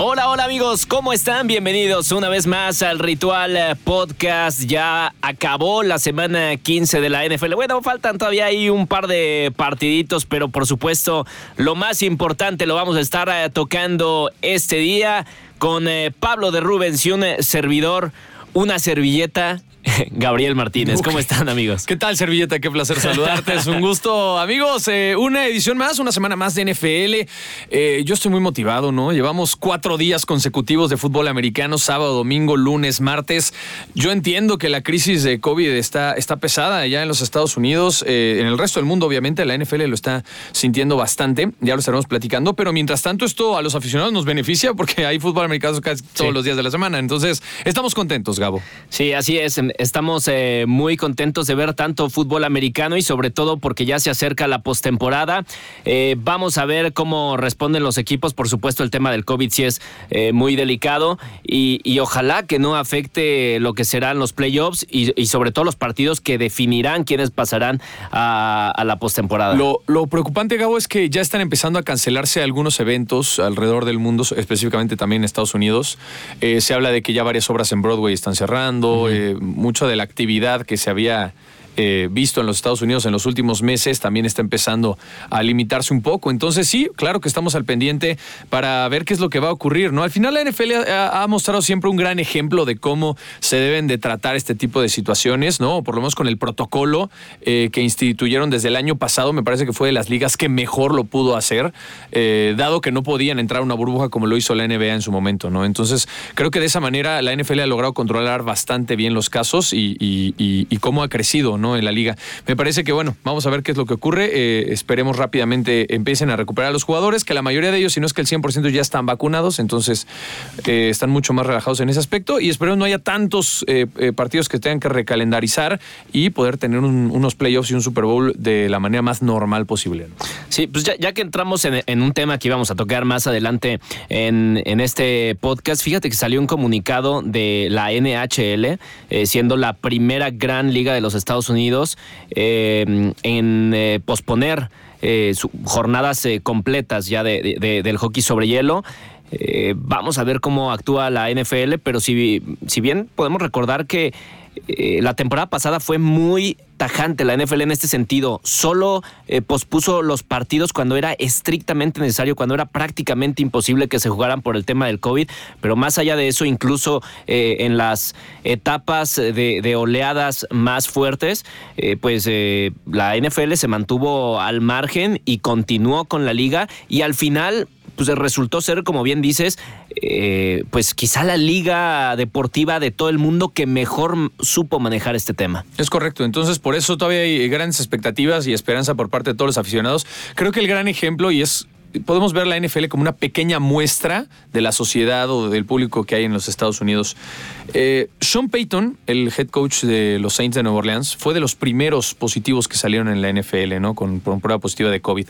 Hola, hola amigos, ¿cómo están? Bienvenidos una vez más al Ritual eh, Podcast. Ya acabó la semana 15 de la NFL. Bueno, faltan todavía ahí un par de partiditos, pero por supuesto lo más importante lo vamos a estar eh, tocando este día con eh, Pablo de Rubens y un servidor, una servilleta Gabriel Martínez. ¿Cómo están, amigos? ¿Qué tal, Servilleta? Qué placer saludarte. es un gusto, amigos. Eh, una edición más, una semana más de NFL. Eh, yo estoy muy motivado, ¿no? Llevamos cuatro días consecutivos de fútbol americano, sábado, domingo, lunes, martes. Yo entiendo que la crisis de COVID está, está pesada ya en los Estados Unidos. Eh, en el resto del mundo, obviamente, la NFL lo está sintiendo bastante. Ya lo estaremos platicando. Pero mientras tanto, esto a los aficionados nos beneficia porque hay fútbol americano casi todos los días de la semana. Entonces, estamos contentos, Gabo. Sí, así es estamos eh, muy contentos de ver tanto fútbol americano y sobre todo porque ya se acerca la postemporada. Eh, vamos a ver cómo responden los equipos. Por supuesto, el tema del COVID sí es eh, muy delicado y, ojalá que no afecte lo que serán los playoffs y, sobre todo los partidos que definirán quiénes pasarán a, la postemporada. Lo, lo preocupante, Gabo, es que ya están empezando a cancelarse algunos eventos alrededor del mundo, específicamente también en Estados Unidos. se habla de que ya varias obras en Broadway están cerrando mucho de la actividad que se había eh, visto en los Estados Unidos en los últimos meses también está empezando a limitarse un poco. Entonces sí, claro que estamos al pendiente para ver qué es lo que va a ocurrir. ¿no? Al final la NFL ha, mostrado siempre un gran ejemplo de cómo se deben de tratar este tipo de situaciones, ¿no? Por lo menos con el protocolo eh, que instituyeron desde el año pasado, me parece que fue de las ligas que mejor lo pudo hacer, eh, dado que no podían entrar a una burbuja como lo hizo la NBA en su momento. ¿no? Entonces creo que de esa manera la NFL ha logrado controlar bastante bien los casos y, y cómo ha crecido, ¿no? En la liga. Me parece que, bueno, vamos a ver qué es lo que ocurre. Eh, esperemos rápidamente empiecen a recuperar a los jugadores, que la mayoría de ellos, si no es que el 100% ya están vacunados, entonces eh, están mucho más relajados en ese aspecto y esperemos no haya tantos eh, partidos que tengan que recalendarizar y poder tener unos playoffs y un Super Bowl de la manera más normal posible. Sí, pues ya, que entramos en, un tema que íbamos a tocar más adelante en, en este podcast, fíjate que salió un comunicado de la NHL, siendo la primera gran liga de los Estados Unidos eh, en eh, posponer eh, jornadas jornadas completas ya del hockey sobre hielo. vamos a ver cómo actúa la NFL, pero si, si bien podemos recordar que la temporada pasada fue muy tajante la NFL en este sentido. Solo eh, pospuso los partidos cuando era estrictamente necesario, cuando era prácticamente imposible que se jugaran por el tema del COVID. Pero más allá de eso, incluso eh, en las etapas de, oleadas más fuertes, eh, pues la NFL se mantuvo al margen y continuó con la liga. Y al final, pues resultó ser, como bien dices, eh, pues quizá la liga deportiva de todo el mundo que mejor supo manejar este tema. Es correcto, entonces por eso todavía hay grandes expectativas y esperanza por parte de todos los aficionados. Creo que el gran ejemplo, y es podemos ver la NFL como una pequeña muestra de la sociedad o del público que hay en los Estados Unidos. Eh, Sean Payton, el head coach de los Saints de Nueva Orleans, fue de los primeros positivos que salieron en la NFL, ¿no? Con, con prueba positiva de COVID.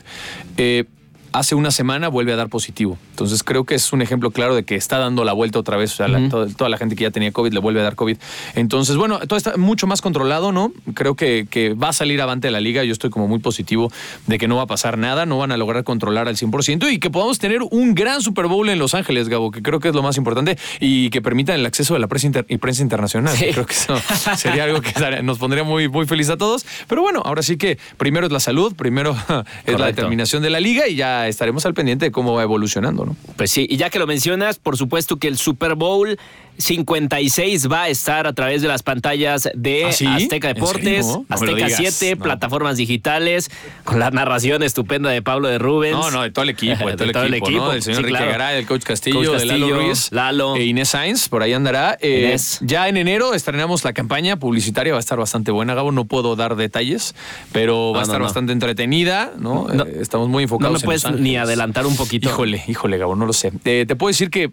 Eh, hace una semana vuelve a dar positivo. Entonces creo que es un ejemplo claro de que está dando la vuelta otra vez. O sea, toda, la gente que ya tenía COVID le vuelve a dar COVID. Entonces, bueno, todo está mucho más controlado, ¿no? Creo que, que va a salir avante la liga. Yo estoy como muy positivo de que no va a pasar nada, no van a lograr controlar al 100% y que podamos tener un gran Super Bowl en Los Ángeles, Gabo, que creo que es lo más importante y que permitan el acceso de la prensa, y prensa internacional. Creo que eso sería algo que nos pondría muy, muy feliz a todos. Pero bueno, ahora sí que primero es la salud, primero es la determinación de la liga y ya estaremos al pendiente de cómo va evolucionando, ¿no? Pues sí, y ya que lo mencionas, por supuesto que el Super Bowl 56 va a estar a través de las pantallas de ¿Ah, Azteca Deportes, Azteca 7, plataformas digitales, con la narración estupenda de Pablo de Rubens. No, no, de todo el equipo, de todo, el, equipo, ¿no? Del señor Enrique Garay, del coach Castillo, de Lalo Ruiz, Lalo. e Inés Sainz, por ahí andará. Eh, ya en enero estrenamos la campaña publicitaria, va a estar bastante buena, Gabo, no puedo dar detalles, pero va a estar bastante entretenida, ¿no? Eh, estamos muy enfocados No me puedes ni adelantar un poquito. Híjole, híjole, Gabo, no lo sé. Eh, te puedo decir que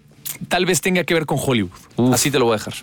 tal vez tenga que ver con Hollywood. Así te lo voy a dejar.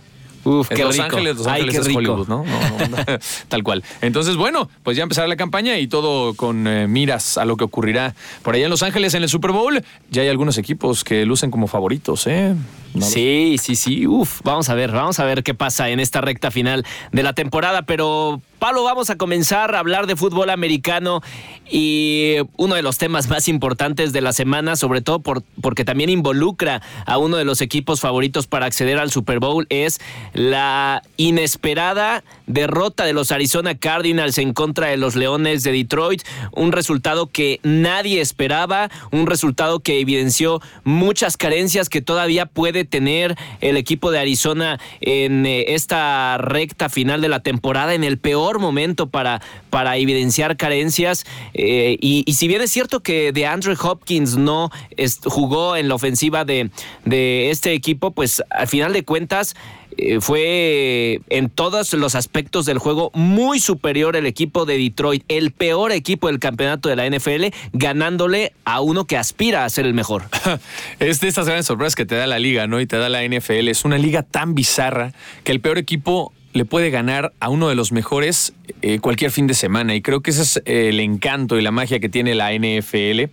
Uf, qué Los rico. Ángeles, Los Ángeles es rico. Hollywood, ¿no? No, no, Tal cual. Entonces, bueno, pues ya empezará la campaña y todo con eh, miras a lo que ocurrirá por allá en Los Ángeles en el Super Bowl. Ya hay algunos equipos que lucen como favoritos, ¿eh? No Sí, sí, sí. Uf, vamos a ver, vamos a ver qué pasa en esta recta final de la temporada. Pero, Pablo, vamos a comenzar a hablar de fútbol americano y uno de los temas más importantes de la semana, sobre todo por, porque también involucra a uno de los equipos favoritos para acceder al Super Bowl, es la inesperada derrota de los Arizona Cardinals en contra de los Leones de Detroit. Un resultado que nadie esperaba, un resultado que evidenció muchas carencias que todavía puede tener el equipo de Arizona en eh, esta recta final de la temporada, en el peor momento para, para evidenciar carencias. Eh, y, si bien es cierto que de Andrew Hopkins no jugó en la ofensiva de, de este equipo, pues al final de cuentas eh, fue en todos los aspectos del juego muy superior el equipo de Detroit, el peor equipo del campeonato de la NFL, ganándole a uno que aspira a ser el mejor. Es de estas grandes sorpresas que te da la liga, ¿no? Y te da la NFL. Es una liga tan bizarra que el peor equipo le puede ganar a uno de los mejores eh, cualquier fin de semana. Y creo que ese es el encanto y la magia que tiene la NFL.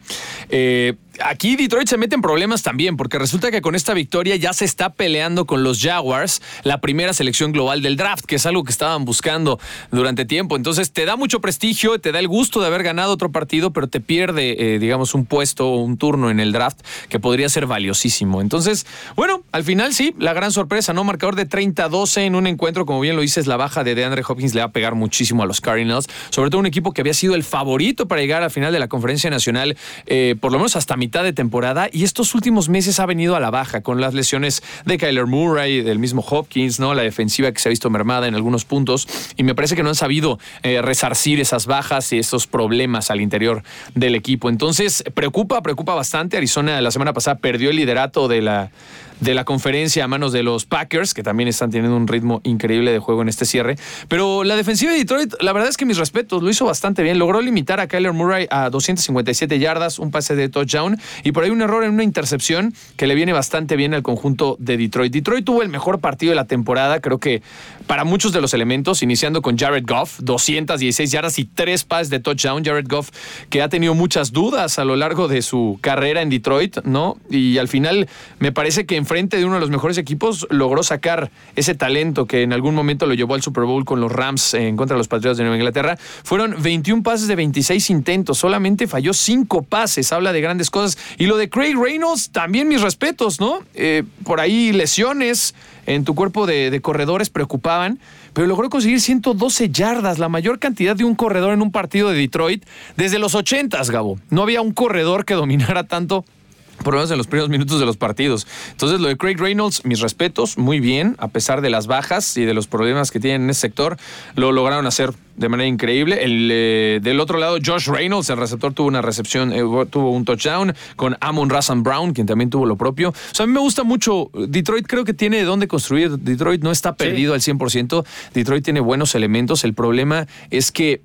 Eh, aquí Detroit se mete en problemas también, porque resulta que con esta victoria ya se está peleando con los Jaguars la primera selección global del draft, que es algo que estaban buscando durante tiempo. Entonces te da mucho prestigio, te da el gusto de haber ganado otro partido, pero te pierde, eh, digamos, un puesto o un turno en el draft que podría ser valiosísimo. Entonces, bueno, al final sí, la gran sorpresa, ¿no? Marcador de 30-12 en un encuentro, como bien lo dices, la baja de DeAndre Hopkins le va a pegar muchísimo a los Cardinals, sobre todo un equipo que había sido el favorito para llegar al final de la conferencia nacional, eh, por lo menos hasta mitad de temporada, y estos últimos meses ha venido a la baja con las lesiones de Kyler Murray, del mismo Hopkins, ¿no? La defensiva que se ha visto mermada en algunos puntos, y me parece que no han sabido eh, resarcir esas bajas y esos problemas al interior del equipo. Entonces, preocupa, preocupa bastante. Arizona la semana pasada perdió el liderato de la de la conferencia a manos de los Packers, que también están teniendo un ritmo increíble de juego en este cierre. Pero la defensiva de Detroit, la verdad es que mis respetos, lo hizo bastante bien. Logró limitar a Kyler Murray a 257 yardas, un pase de touchdown y por ahí un error en una intercepción que le viene bastante bien al conjunto de Detroit. Detroit tuvo el mejor partido de la temporada, creo que para muchos de los elementos, iniciando con Jared Goff, 216 yardas y tres pases de touchdown. Jared Goff, que ha tenido muchas dudas a lo largo de su carrera en Detroit, ¿no? Y al final me parece que enfrente de uno de los mejores equipos logró sacar ese talento que en algún momento lo llevó al Super Bowl con los Rams en contra de los Patriots de Nueva Inglaterra. Fueron 21 pases de 26 intentos, solamente falló 5 pases, habla de grandes cosas. Y lo de Craig Reynolds, también mis respetos, ¿no? Eh, por ahí lesiones en tu cuerpo de, de corredores preocupaban, pero logró conseguir 112 yardas, la mayor cantidad de un corredor en un partido de Detroit desde los 80s, Gabo. No había un corredor que dominara tanto por lo menos en los primeros minutos de los partidos. Entonces, lo de Craig Reynolds, mis respetos, muy bien, a pesar de las bajas y de los problemas que tienen en ese sector, lo lograron hacer de manera increíble. El, eh, del otro lado, Josh Reynolds, el receptor, tuvo una recepción, eh, tuvo un touchdown con Amon Razan Brown, quien también tuvo lo propio. O sea, a mí me gusta mucho. Detroit creo que tiene de dónde construir. Detroit no está perdido al 100%. Detroit tiene buenos elementos. El problema es que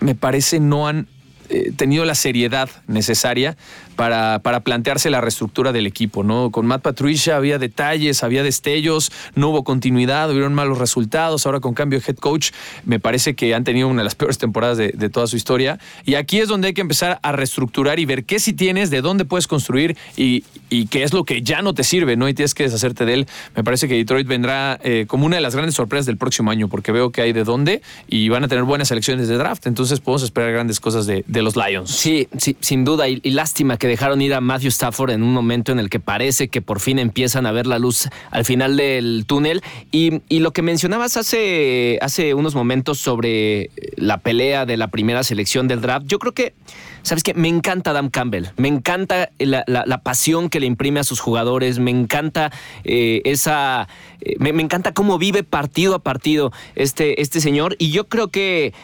me parece no han eh, tenido la seriedad necesaria para, para plantearse la reestructura del equipo, ¿no? Con Matt Patricia había detalles, había destellos, no hubo continuidad, hubieron malos resultados. Ahora con cambio de head coach, me parece que han tenido una de las peores temporadas de, toda su historia. Y aquí es donde hay que empezar a reestructurar y ver qué sí tienes, de dónde puedes construir y, y qué es lo que ya no te sirve, ¿no? Y tienes que deshacerte de él. Me parece que Detroit vendrá eh, como una de las grandes sorpresas del próximo año, porque veo que hay de dónde y van a tener buenas elecciones de draft. Entonces podemos esperar grandes cosas de, de los Lions. Sí, sí, sin duda. Y, lástima que dejaron ir a Matthew Stafford en un momento en el que parece que por fin empiezan a ver la luz al final del túnel. Y, y lo que mencionabas hace, hace unos momentos sobre la pelea de la primera selección del draft, yo creo que, ¿sabes qué? Me encanta Adam Campbell. Me encanta la, la- pasión que le imprime a sus jugadores. Me encanta eh, esa. eh, me, me encanta cómo vive partido a partido este, este señor. Y yo creo que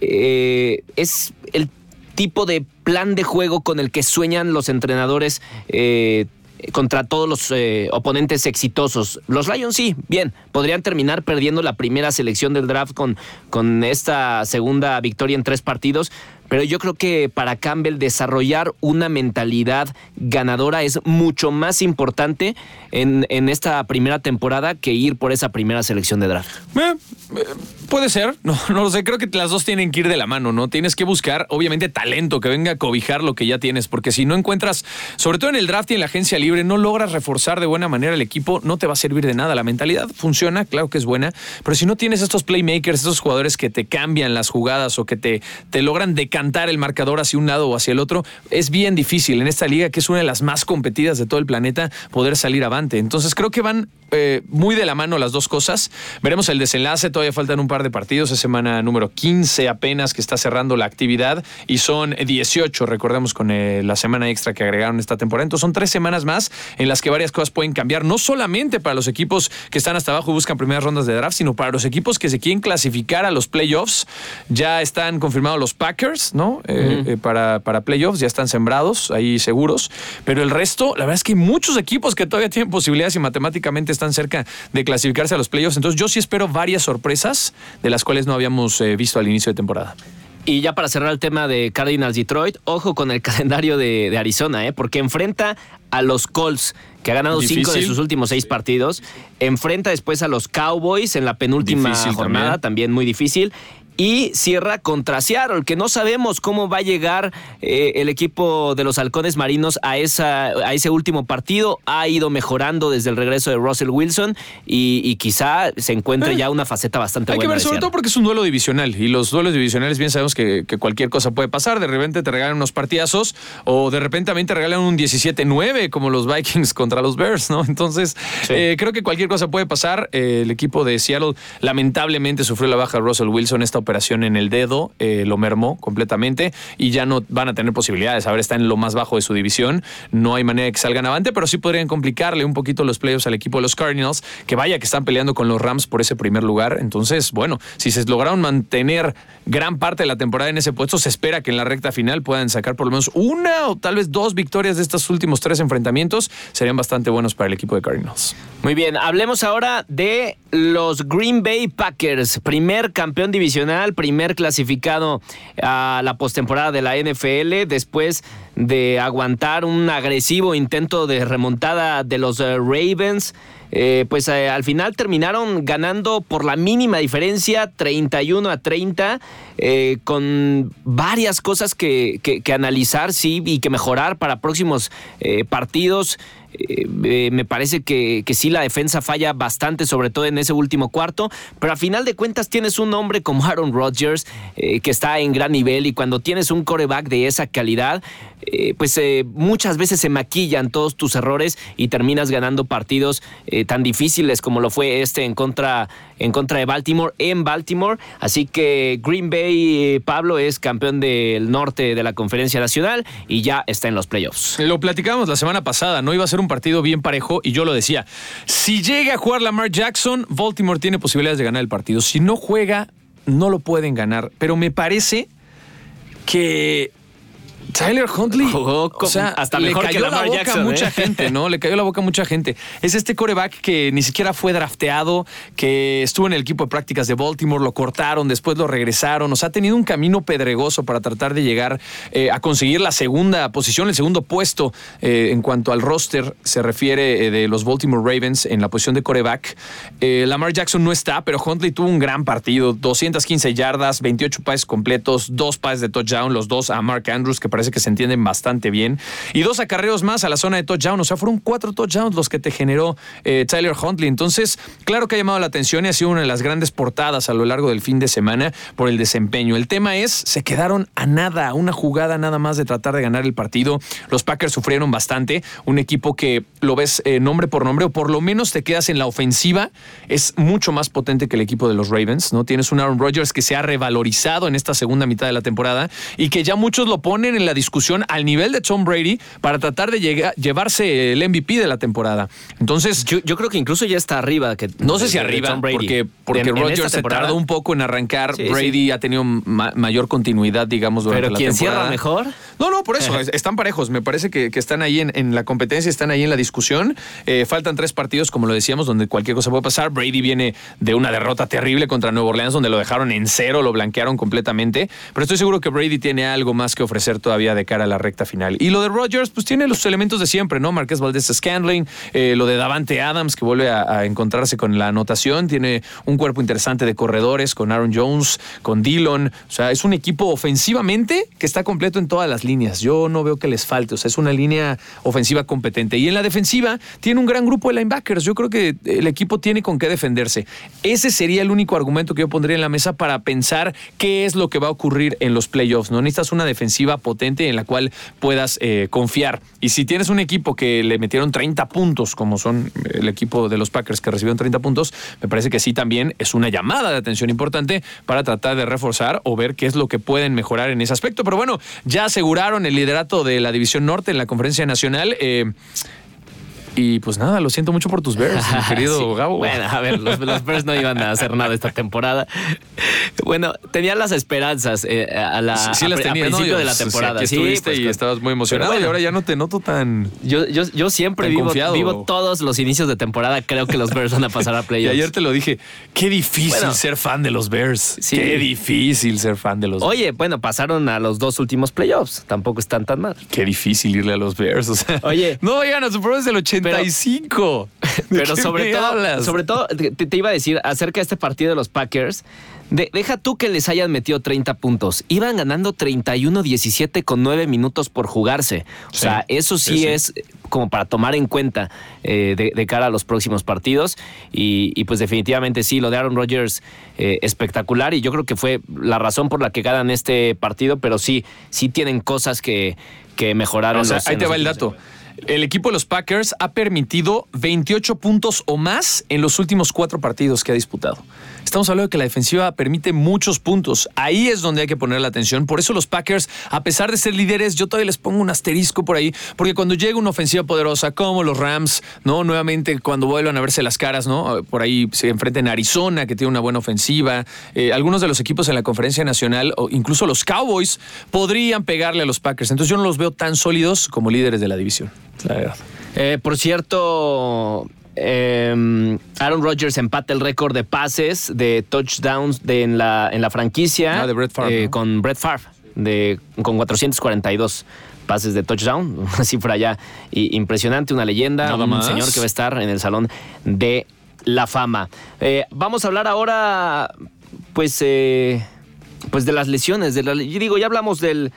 eh, es el tipo de plan de juego con el que sueñan los entrenadores eh, contra todos los eh, oponentes exitosos. Los Lions sí, bien, podrían terminar perdiendo la primera selección del draft con, con esta segunda victoria en tres partidos, pero yo creo que para Campbell desarrollar una mentalidad ganadora es mucho más importante en, en esta primera temporada que ir por esa primera selección de draft. Eh, eh, puede ser, no, no lo sé, creo que las dos tienen que ir de la mano, ¿no? Tienes que buscar, obviamente, talento que venga a cobijar lo que ya tienes, porque si no encuentras, sobre todo en el draft y en la agencia libre, no logras reforzar de buena manera el equipo, no te va a servir de nada. La mentalidad funciona, claro que es buena, pero si no tienes estos playmakers, estos jugadores que te cambian las jugadas o que te, te logran decantar el marcador hacia un lado o hacia el otro, es bien difícil en esta liga, que es una de las más competidas de todo el planeta, poder salir avante. Entonces creo que van eh, muy de la mano las dos cosas. Veremos el desenlace, todavía faltan un par de partidos, es semana número 15 apenas que está cerrando la actividad y son 18, recordemos con eh, la semana extra que agregaron esta temporada. Entonces son tres semanas más en las que varias cosas pueden cambiar, no solamente para los equipos que están hasta abajo y buscan primeras rondas de draft, sino para los equipos que se quieren clasificar a los playoffs. Ya están confirmados los Packers, ¿no? Eh, para, para playoffs, ya están sembrados, ahí seguros. Pero el resto, la verdad es que hay muchos equipos que todavía tienen posibilidades y matemáticamente están cerca de clasificarse a los playoffs. Entonces yo sí espero varias sorpresas de las cuales no habíamos eh, visto al inicio de temporada. Y ya para cerrar el tema de Cardinals Detroit, ojo con el calendario de, Arizona, ¿eh? porque enfrenta a los Colts, que ha ganado cinco de sus últimos seis partidos. Enfrenta después a los Cowboys en la penúltima jornada, también muy difícil y cierra contra Seattle, que no sabemos cómo va a llegar eh, el equipo de los halcones marinos a, esa, a ese último partido. Ha ido mejorando desde el regreso de Russell Wilson y, quizá se encuentre eh, ya una faceta bastante buena. Hay que ver, sobre todo porque es un duelo divisional y los duelos divisionales bien sabemos que, cualquier cosa puede pasar. De repente te regalan unos partidazos o de repente también te regalan un 17-9 como los Vikings contra los Bears, ¿no? Entonces, eh, creo que cualquier cosa puede pasar. el equipo de Seattle lamentablemente sufrió la baja de Russell Wilson esta operación en el dedo, eh, lo mermó completamente y ya no van a tener posibilidades. A ver, está en lo más bajo de su división. No hay manera de que salgan avante, pero sí podrían complicarle un poquito los playoffs al equipo de los Cardinals, que vaya que están peleando con los Rams por ese primer lugar. Entonces, bueno, si se lograron mantener gran parte de la temporada en ese puesto, se espera que en la recta final puedan sacar por lo menos una o tal vez dos victorias de estos últimos tres enfrentamientos. Serían bastante buenos para el equipo de Cardinals. Muy bien, hablemos ahora de los Green Bay Packers, primer campeón divisional, primer clasificado a la postemporada de la NFL, después de aguantar un agresivo intento de remontada de los eh, Ravens. Eh, pues eh, al final terminaron ganando por la mínima diferencia, 31 a 30, con varias cosas que, que, analizar, sí, y que mejorar para próximos partidos. Eh, me parece que, que, sí la defensa falla bastante, sobre todo en ese último cuarto, pero a final de cuentas tienes un hombre como Aaron Rodgers eh, que está en gran nivel y cuando tienes un coreback de esa calidad, eh, pues muchas veces se maquillan todos tus errores y terminas ganando partidos tan difíciles como lo fue este en contra, en contra de Baltimore en Baltimore. Así que Green Bay, Pablo, es campeón del norte de la conferencia nacional y ya está en los playoffs. Lo platicamos la semana pasada, no iba a ser un partido bien parejo y yo lo decía. Si llega a jugar Lamar Jackson, Baltimore tiene posibilidades de ganar el partido. Si no juega, no lo pueden ganar. Pero me parece que Tyler Huntley o sea, hasta le cayó la boca a mucha ¿eh? gente, ¿no? Le cayó la boca a mucha gente. Es este coreback que ni siquiera fue drafteado, que estuvo en el equipo de prácticas de Baltimore, lo cortaron, después lo regresaron. O sea, ha tenido un camino pedregoso para tratar de llegar eh, a conseguir la segunda posición, el segundo puesto eh, en cuanto al roster se refiere de los Baltimore Ravens en la posición de coreback. Lamar Jackson no está, pero Huntley tuvo un gran partido, 215 yardas, 28 pases completos, dos pases de touchdown, los dos a Mark Andrews, que parece que se entienden bastante bien. Y dos acarreos más a la zona de touchdown. O sea, fueron cuatro touchdowns los que te generó eh, Tyler Huntley. Entonces, claro que ha llamado la atención y ha sido una de las grandes portadas a lo largo del fin de semana por el desempeño. El tema es, se quedaron a nada, una jugada nada más de tratar de ganar el partido. Los Packers sufrieron bastante. Un equipo que lo ves eh, nombre por nombre, o por lo menos te quedas en la ofensiva, es mucho más potente que el equipo de los Ravens. ¿no? Tienes un Aaron Rodgers que se ha revalorizado en esta segunda mitad de la temporada y que ya muchos lo ponen en la discusión al nivel de Tom Brady para tratar de llegar, llevarse el MVP de la temporada. Entonces, yo, yo, creo que incluso ya está arriba. Que, no sé si arriba, porque, porque Rodgers se tardó un poco en arrancar. Brady ha tenido mayor continuidad, digamos, durante Pero la quien temporada. cierra mejor. No, no, por eso, están parejos. Me parece que, que están ahí en, en, la competencia, están ahí en la discusión. Eh, faltan tres partidos, como lo decíamos, donde cualquier cosa puede pasar. Brady viene de una derrota terrible contra Nueva Orleans, donde lo dejaron en cero, lo blanquearon completamente. Pero estoy seguro que Brady tiene algo más que ofrecer todavía de cara a la recta final. Y lo de Rodgers, pues tiene los elementos de siempre, ¿no? Marqués Valdés Scandling, eh, lo de Davante Adams, que vuelve a, a, encontrarse con la anotación. Tiene un cuerpo interesante de corredores con Aaron Jones, con Dillon. O sea, es un equipo ofensivamente que está completo en todas las líneas. Yo no veo que les falte. O sea, es una línea ofensiva competente. Y en la defensiva tiene un gran grupo de linebackers. Yo creo que el equipo tiene con qué defenderse. Ese sería el único argumento que yo pondría en la mesa para pensar qué es lo que va a ocurrir en los playoffs. No necesitas una defensiva potente en la cual puedas eh, confiar. Y si tienes un equipo que le metieron 30 puntos, como son el equipo de los Packers que recibieron 30 puntos, me parece que sí también es una llamada de atención importante para tratar de reforzar o ver qué es lo que pueden mejorar en ese aspecto. Pero bueno, ya aseguraron el liderato de la División Norte en la Conferencia Nacional. Eh, y pues nada, lo siento mucho por tus Bears, mi querido. Gabo. Bueno, a ver, los, Bears no iban a hacer nada esta temporada. Bueno, tenía las esperanzas eh, a la sí, sí las a, tenía, a principio no, yo, de la temporada. O sea, sí, pues, y con... estabas muy emocionado y ahora ya no te noto tan. Yo, yo, yo siempre vivo, vivo todos los inicios de temporada. Creo que los Bears van a pasar a playoffs. y ayer te lo dije. Qué difícil ser fan de los Bears. Qué difícil ser fan de los Bears. Oye, bueno, pasaron a los dos últimos playoffs. Tampoco están tan mal. Qué difícil irle a los Bears. O sea, Oye, no llegan a su prueba del 80. 45. Pero, pero sobre, todo, sobre todo, te, iba a decir acerca de este partido de los Packers. Deja tú que les hayan metido 30 puntos. Iban ganando 31-17 con 9 minutos por jugarse. O sea, eso sí, es como para tomar en cuenta eh, de, cara a los próximos partidos. Y, pues definitivamente sí, lo de Aaron Rodgers eh, espectacular y yo creo que fue la razón por la que ganan este partido, pero sí, sí tienen cosas que, que mejoraron. Ahí te va el dato. El equipo de los Packers ha permitido 28 puntos o más en los últimos cuatro partidos que ha disputado. Estamos hablando de que la defensiva permite muchos puntos. Ahí es donde hay que poner la atención. Por eso los Packers, a pesar de ser líderes, yo todavía les pongo un asterisco por ahí, porque cuando llega una ofensiva poderosa como los Rams, ¿no? Nuevamente cuando vuelvan a verse las caras, ¿no? Por ahí se enfrentan a Arizona, que tiene una buena ofensiva. Eh, algunos de los equipos en la conferencia nacional, o incluso los Cowboys, podrían pegarle a los Packers. Entonces yo no los veo tan sólidos como líderes de la división. La verdad. Eh, por cierto, eh, Aaron Rodgers empata el récord de pases, de touchdowns de, en, la, en la franquicia ah, de Brett Favre, eh, ¿no? con Brett Favre, de, con 442 pases de touchdown, una cifra ya impresionante, una leyenda, Nada un más. señor que va a estar en el Salón de la Fama. Eh, vamos a hablar ahora, pues, eh, pues de las lesiones. De la, yo digo, ya hablamos del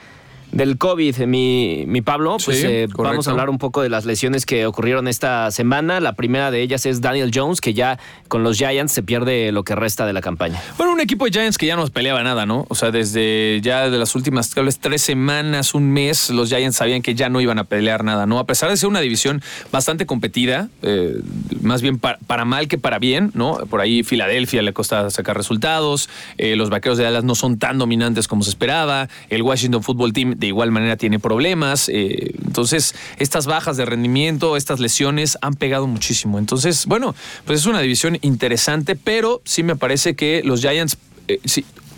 del COVID, mi, mi Pablo, pues sí, eh, vamos a hablar un poco de las lesiones que ocurrieron esta semana. La primera de ellas es Daniel Jones, que ya con los Giants se pierde lo que resta de la campaña. Bueno, un equipo de Giants que ya no peleaba nada, ¿no? O sea, desde ya de las últimas tal vez tres semanas, un mes, los Giants sabían que ya no iban a pelear nada, ¿no? A pesar de ser una división bastante competida, eh, más bien para, para, mal que para bien, ¿no? Por ahí Filadelfia le cuesta sacar resultados, eh, los vaqueros de Dallas no son tan dominantes como se esperaba, el Washington Football Team de igual manera tiene problemas. Eh, entonces, estas bajas de rendimiento, estas lesiones han pegado muchísimo. Entonces, bueno, pues es una división interesante, pero sí me parece que los Giants, eh,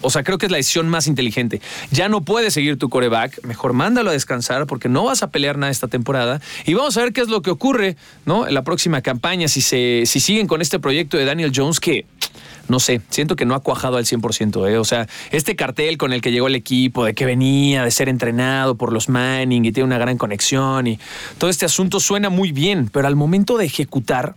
o sea, creo que es la decisión más inteligente. Ya no puedes seguir tu coreback, mejor mándalo a descansar porque no vas a pelear nada esta temporada. Y vamos a ver qué es lo que ocurre, ¿no? En la próxima campaña, si, se, si siguen con este proyecto de Daniel Jones, que no sé, siento que no ha cuajado al 100%. ¿eh? O sea, este cartel con el que llegó el equipo, de que venía de ser entrenado por los Manning y tiene una gran conexión y todo este asunto suena muy bien, pero al momento de ejecutar,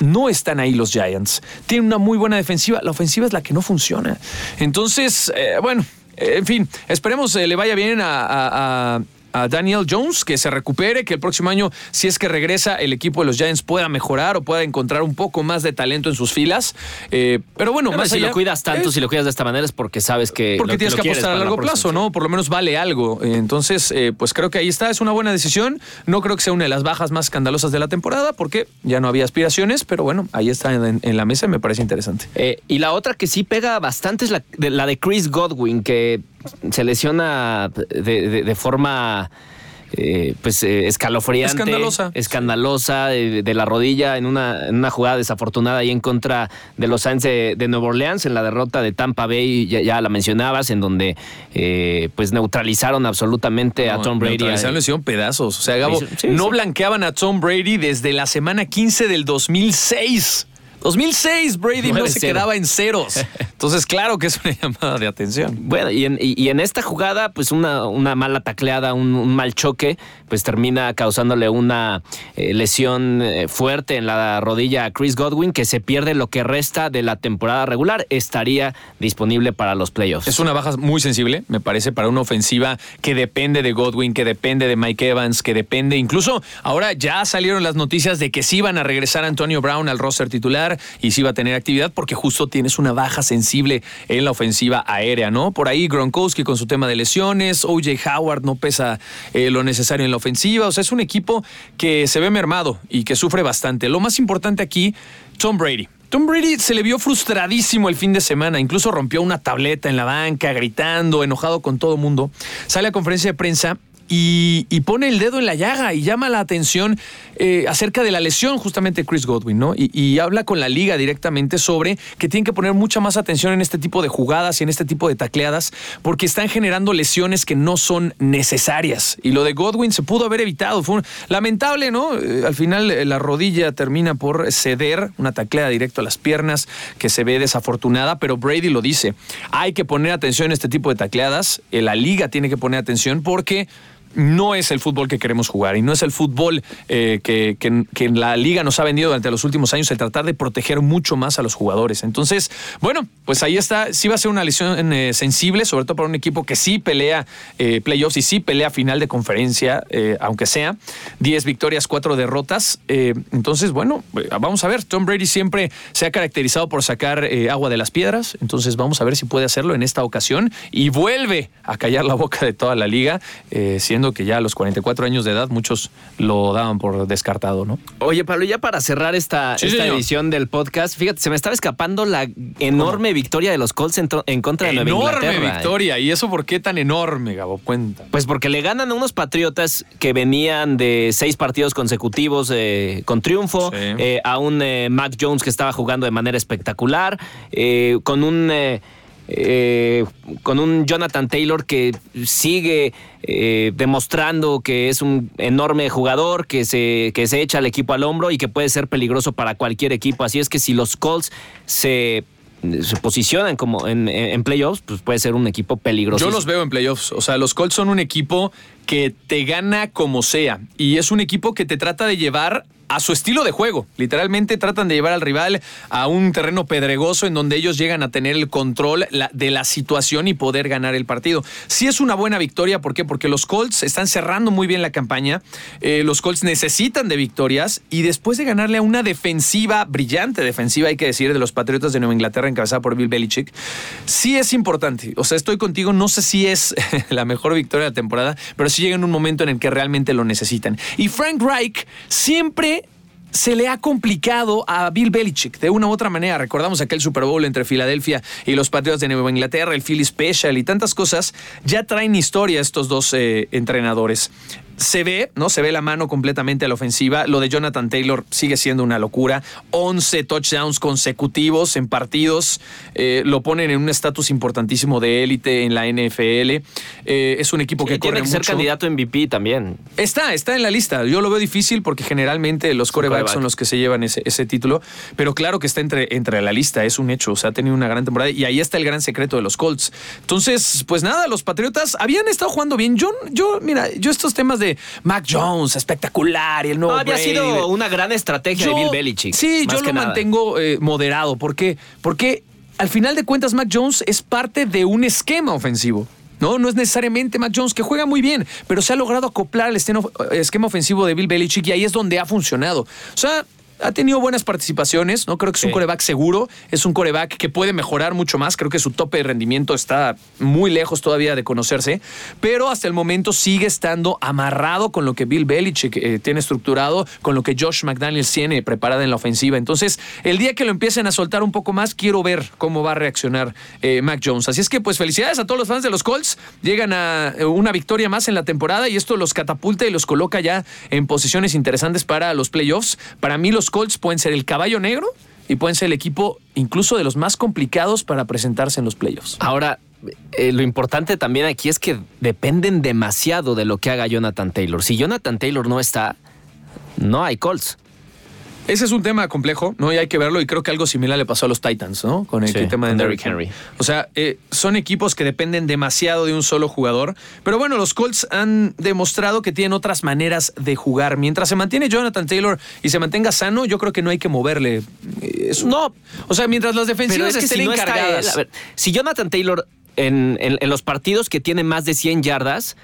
no están ahí los Giants. Tienen una muy buena defensiva. La ofensiva es la que no funciona. Entonces, eh, bueno, en fin, esperemos eh, le vaya bien a, a Daniel Jones, que se recupere, que el próximo año, si es que regresa, el equipo de los Giants pueda mejorar o pueda encontrar un poco más de talento en sus filas. Eh, pero bueno, pero más si allá, lo cuidas tanto, eh, si lo cuidas de esta manera es porque sabes que. Porque lo, tienes que apostar a largo la plazo, ¿no? Por lo menos vale algo. Entonces, eh, pues creo que ahí está, es una buena decisión. No creo que sea una de las bajas más escandalosas de la temporada, porque ya no había aspiraciones, pero bueno, ahí está en, en la mesa y me parece interesante. Eh, y la otra que sí pega bastante es la de, la de Chris Godwin, que se lesiona de forma eh, pues eh, escalofriante, escandalosa, escandalosa de, la rodilla en una, en una, jugada desafortunada ahí en contra de los Saints de, Nueva Orleans en la derrota de Tampa Bay, ya, la mencionabas, en donde eh, pues neutralizaron absolutamente a Tom Brady. Neutralizaron, le hicieron pedazos. O sea, Gabo, no blanqueaban a Tom Brady desde la semana 15 del 2006. 2006, Brady no se quedaba en ceros. Entonces, claro que es una llamada de atención. Bueno, y en, esta jugada, pues una, una mala tacleada, un, mal choque, pues termina causándole una eh, lesión eh, fuerte en la rodilla a Chris Godwin, que se pierde lo que resta de la temporada regular. Estaría disponible para los playoffs. Es una baja muy sensible, me parece, para una ofensiva que depende de Godwin, que depende de Mike Evans, que depende. Incluso ahora ya salieron las noticias de que sí iban a regresar Antonio Brown al roster titular y si va a tener actividad porque justo tienes una baja sensible en la ofensiva aérea, ¿no? Por ahí Gronkowski con su tema de lesiones, OJ Howard no pesa eh, lo necesario en la ofensiva, o sea, es un equipo que se ve mermado y que sufre bastante. Lo más importante aquí, Tom Brady. Tom Brady se le vio frustradísimo el fin de semana, incluso rompió una tableta en la banca, gritando, enojado con todo el mundo. Sale a conferencia de prensa y, pone el dedo en la llaga y llama la atención eh, acerca de la lesión justamente Chris Godwin, ¿no? Y, habla con la liga directamente sobre que tienen que poner mucha más atención en este tipo de jugadas y en este tipo de tacleadas porque están generando lesiones que no son necesarias. Y lo de Godwin se pudo haber evitado. Fue lamentable, ¿no? Eh, al final eh, la rodilla termina por ceder, una tacleada directo a las piernas que se ve desafortunada, pero Brady lo dice. Hay que poner atención en este tipo de tacleadas. La liga tiene que poner atención porque no es el fútbol que queremos jugar y no es el fútbol eh, que, que, la liga nos ha vendido durante los últimos años, el tratar de proteger mucho más a los jugadores. Entonces, bueno, pues ahí está, sí va a ser una lesión eh, sensible, sobre todo para un equipo que sí pelea eh, playoffs y sí pelea final de conferencia, aunque sea. 10 victorias, 4 derrotas. entonces, bueno, vamos a ver, Tom Brady siempre se ha caracterizado por sacar agua de las piedras, entonces vamos a ver si puede hacerlo en esta ocasión. Y vuelve a callar la boca de toda la liga, siendo que ya a los 44 años de edad muchos lo daban por descartado, ¿no? Oye, Pablo, ya para cerrar esta, edición del podcast, fíjate, se me estaba escapando la enorme victoria de los Colts en, contra de Nueva Inglaterra. Enorme ¿eh? victoria. ¿Y eso por qué tan enorme, Gabo? Cuenta. Pues porque le ganan a unos Patriotas que venían de seis partidos consecutivos eh, con triunfo, eh, a un Mac Jones que estaba jugando de manera espectacular, con un eh, con un Jonathan Taylor que sigue eh, demostrando que es un enorme jugador, que se, que se echa al equipo al hombro y que puede ser peligroso para cualquier equipo. Así es que si los Colts se posicionan como en, playoffs, pues puede ser un equipo peligroso. Yo los veo en playoffs. O sea, los Colts son un equipo que te gana como sea. Y es un equipo que te trata de llevar a su estilo de juego. Literalmente tratan de llevar al rival a un terreno pedregoso en donde ellos llegan a tener el control de la situación y poder ganar el partido. Sí es una buena victoria, ¿por qué? Porque los Colts están cerrando muy bien la campaña, eh, los Colts necesitan de victorias y después de ganarle a una defensiva, brillante defensiva, hay que decir, de los Patriotas de Nueva Inglaterra encabezada por Bill Belichick, sí es importante. O sea, estoy contigo, no sé si es la mejor victoria de la temporada, pero sí llega en un momento en el que realmente lo necesitan. Y Frank Reich siempre se le ha complicado a Bill Belichick de una u otra manera. Recordamos aquel Super Bowl entre Filadelfia y los Patriots de Nueva Inglaterra, el Philly Special y tantas cosas. Ya traen historia estos dos eh, entrenadores se ve, ¿no? Se ve la mano completamente a la ofensiva. Lo de Jonathan Taylor sigue siendo una locura. 11 touchdowns consecutivos en partidos. Eh, lo ponen en un estatus importantísimo de élite en la NFL. Eh, es un equipo que corre tiene que ser candidato MVP también. Está, está en la lista. Yo lo veo difícil porque generalmente los corebacks son los que se llevan ese, título. Pero claro que está entre, entre la lista. Es un hecho. O sea, ha tenido una gran temporada. Y ahí está el gran secreto de los Colts. Entonces, pues nada, los Patriotas habían estado jugando bien. Yo, yo mira, yo estos temas de Mac Jones, espectacular, y el nuevo. había sido una gran estrategia de Bill Belichick. Sí, yo lo mantengo eh, moderado. ¿Por qué? Porque al final de cuentas, Mac Jones es parte de un esquema ofensivo. No, no es necesariamente Mac Jones, que juega muy bien, pero se ha logrado acoplar al esquema ofensivo de Bill Belichick y ahí es donde ha funcionado. O sea, ha tenido buenas participaciones, ¿no? Creo que es un coreback seguro, es un coreback que puede mejorar mucho más. Creo que su tope de rendimiento está muy lejos todavía de conocerse, pero hasta el momento sigue estando amarrado con lo que Bill Belichick eh, tiene estructurado, con lo que Josh McDaniels tiene preparada en la ofensiva. Entonces, el día que lo empiecen a soltar un poco más, quiero ver cómo va a reaccionar eh, Mac Jones. Así es que, pues, felicidades a todos los fans de los Colts. Llegan a eh, una victoria más en la temporada y esto los catapulta y los coloca ya en posiciones interesantes para los playoffs. Para mí, los Colts pueden ser el caballo negro y pueden ser el equipo incluso de los más complicados para presentarse en los playoffs. Ahora, eh, lo importante también aquí es que dependen demasiado de lo que haga Jonathan Taylor. Si Jonathan Taylor no está, no hay Colts. Ese es un tema complejo, ¿no? Y hay que verlo. Y creo que algo similar le pasó a los Titans, ¿no? Con el Sí, tema de Derrick Henry. Henry. O sea, eh, son equipos que dependen demasiado de un solo jugador. Pero bueno, los Colts han demostrado que tienen otras maneras de jugar. Mientras se mantiene Jonathan Taylor y se mantenga sano, yo creo que no hay que moverle. Es un- No, O sea, mientras las defensivas es que estén si no está encargadas. él, a ver, si Jonathan Taylor en, en- en los partidos que tiene más de 100 yardas,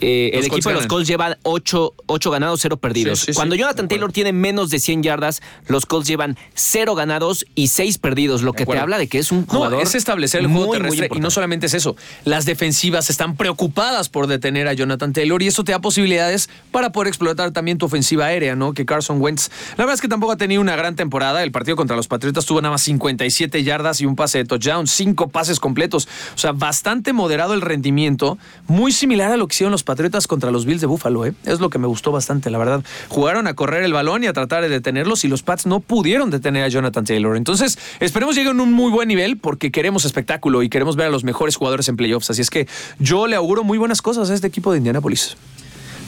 eh, el equipo de los. Colts lleva 8, ganados, 0 perdidos. Sí, sí, sí, Cuando Jonathan. Taylor tiene menos de 100 yardas, los Colts llevan 0 ganados y 6 perdidos, lo que te habla de que es un jugador No, es establecer el juego muy, muy terrestre y no solamente es eso. Las defensivas están preocupadas por detener a Jonathan Taylor y eso te da posibilidades para poder explotar también tu ofensiva aérea, ¿no? Que Carson Wentz, la verdad es que tampoco ha tenido una gran temporada. El partido contra los Patriotas tuvo nada más 57 yardas y un pase de touchdown, cinco pases completos. O sea, bastante moderado el rendimiento, muy similar a lo que hicieron los Patriotas contra los Bills de Buffalo, ¿eh? Es lo que me gustó bastante, la verdad. Jugaron a correr el balón y a tratar de detenerlos y los Pats no pudieron detener a Jonathan Taylor. Entonces, esperemos lleguen a un muy buen nivel porque queremos espectáculo y queremos ver a los mejores jugadores en playoffs. Así es que yo le auguro muy buenas cosas a este equipo de Indianapolis.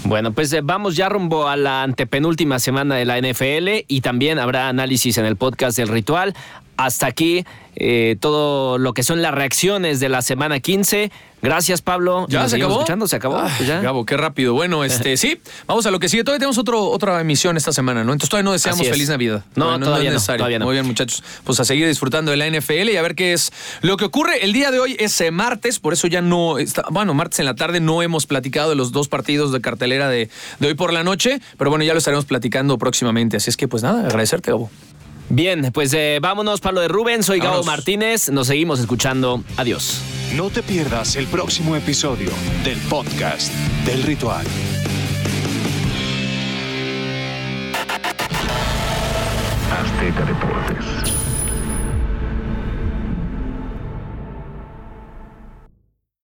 Bueno, pues eh, vamos ya rumbo a la antepenúltima semana de la NFL y también habrá análisis en el podcast del ritual. Hasta aquí eh, todo lo que son las reacciones de la semana 15. Gracias, Pablo. ¿Ya Nos se acabó? escuchando, se acabó. Ay, pues ya. Gabo, qué rápido. Bueno, este, sí, vamos a lo que sigue. Todavía tenemos otro, otra emisión esta semana, ¿no? Entonces todavía no deseamos es. feliz Navidad. No, todavía es no, necesario. todavía no. Muy bien, muchachos. Pues a seguir disfrutando de la NFL y a ver qué es lo que ocurre. El día de hoy es eh, martes, por eso ya no está. Bueno, martes en la tarde no hemos platicado de los dos partidos de cartelera de, de hoy por la noche, pero bueno, ya lo estaremos platicando próximamente. Así es que, pues nada, agradecerte, Gabo. Bien, pues eh, vámonos, Pablo de Rubén. Soy Gabo Vámonos. Martínez. Nos seguimos escuchando. Adiós. No te pierdas el próximo episodio del podcast del ritual. Azteca Deportes.